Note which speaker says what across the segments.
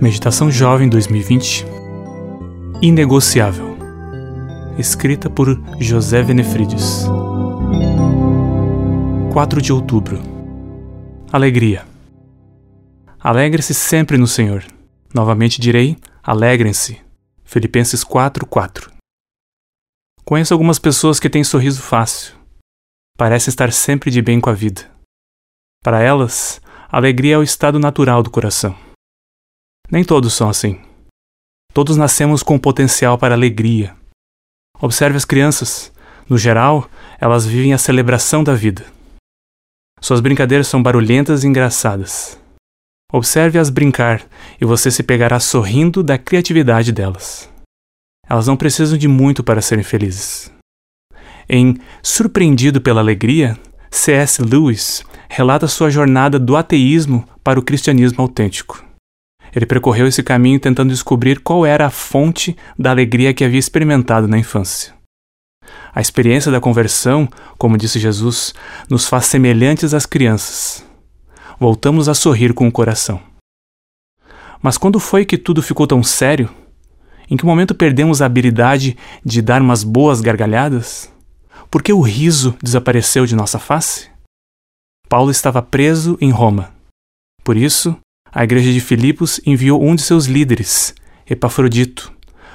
Speaker 1: Meditação Jovem 2020 Inegociável Escrita por José Venefrides 4 de outubro Alegria Alegre-se sempre no Senhor. Novamente direi: alegrem-se. Filipenses 4:4. Conheço algumas pessoas que têm sorriso fácil. Parecem estar sempre de bem com a vida. Para elas, alegria é o estado natural do coração. Nem todos são assim. Todos nascemos com potencial para alegria. Observe as crianças. No geral, elas vivem a celebração da vida. Suas brincadeiras são barulhentas e engraçadas. Observe-as brincar e você se pegará sorrindo da criatividade delas. Elas não precisam de muito para serem felizes. Em Surpreendido pela Alegria, C.S. Lewis relata sua jornada do ateísmo para o cristianismo autêntico. Ele percorreu esse caminho tentando descobrir qual era a fonte da alegria que havia experimentado na infância. A experiência da conversão, como disse Jesus, nos faz semelhantes às crianças. Voltamos a sorrir com o coração. Mas quando foi que tudo ficou tão sério? Em que momento perdemos a habilidade de dar umas boas gargalhadas? Por que o riso desapareceu de nossa face? Paulo estava preso em Roma. Por isso, a igreja de Filipos enviou um de seus líderes, Epafrodito,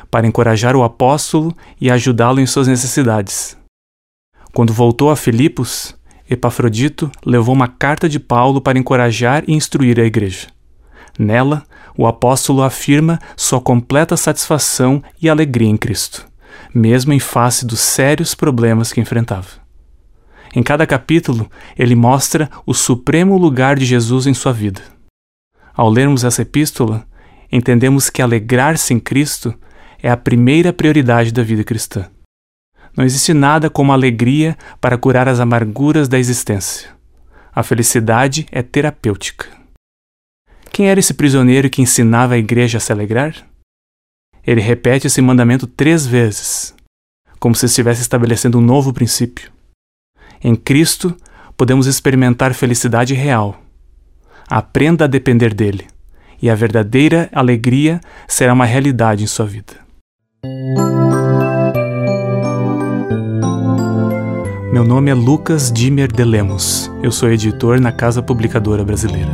Speaker 1: para encorajar o apóstolo e ajudá-lo em suas necessidades. Quando voltou a Filipos, Epafrodito levou uma carta de Paulo para encorajar e instruir a igreja. Nela, o apóstolo afirma sua completa satisfação e alegria em Cristo, mesmo em face dos sérios problemas que enfrentava. Em cada capítulo, ele mostra o supremo lugar de Jesus em sua vida. Ao lermos essa epístola, entendemos que alegrar-se em Cristo é a primeira prioridade da vida cristã. Não existe nada como alegria para curar as amarguras da existência. A felicidade é terapêutica. Quem era esse prisioneiro que ensinava a igreja a se alegrar? Ele repete esse mandamento três vezes, como se estivesse estabelecendo um novo princípio. Em Cristo, podemos experimentar felicidade real. Aprenda a depender dele, e a verdadeira alegria será uma realidade em sua vida. Meu nome é Lucas Dimer de Lemos. Eu sou editor na Casa Publicadora Brasileira.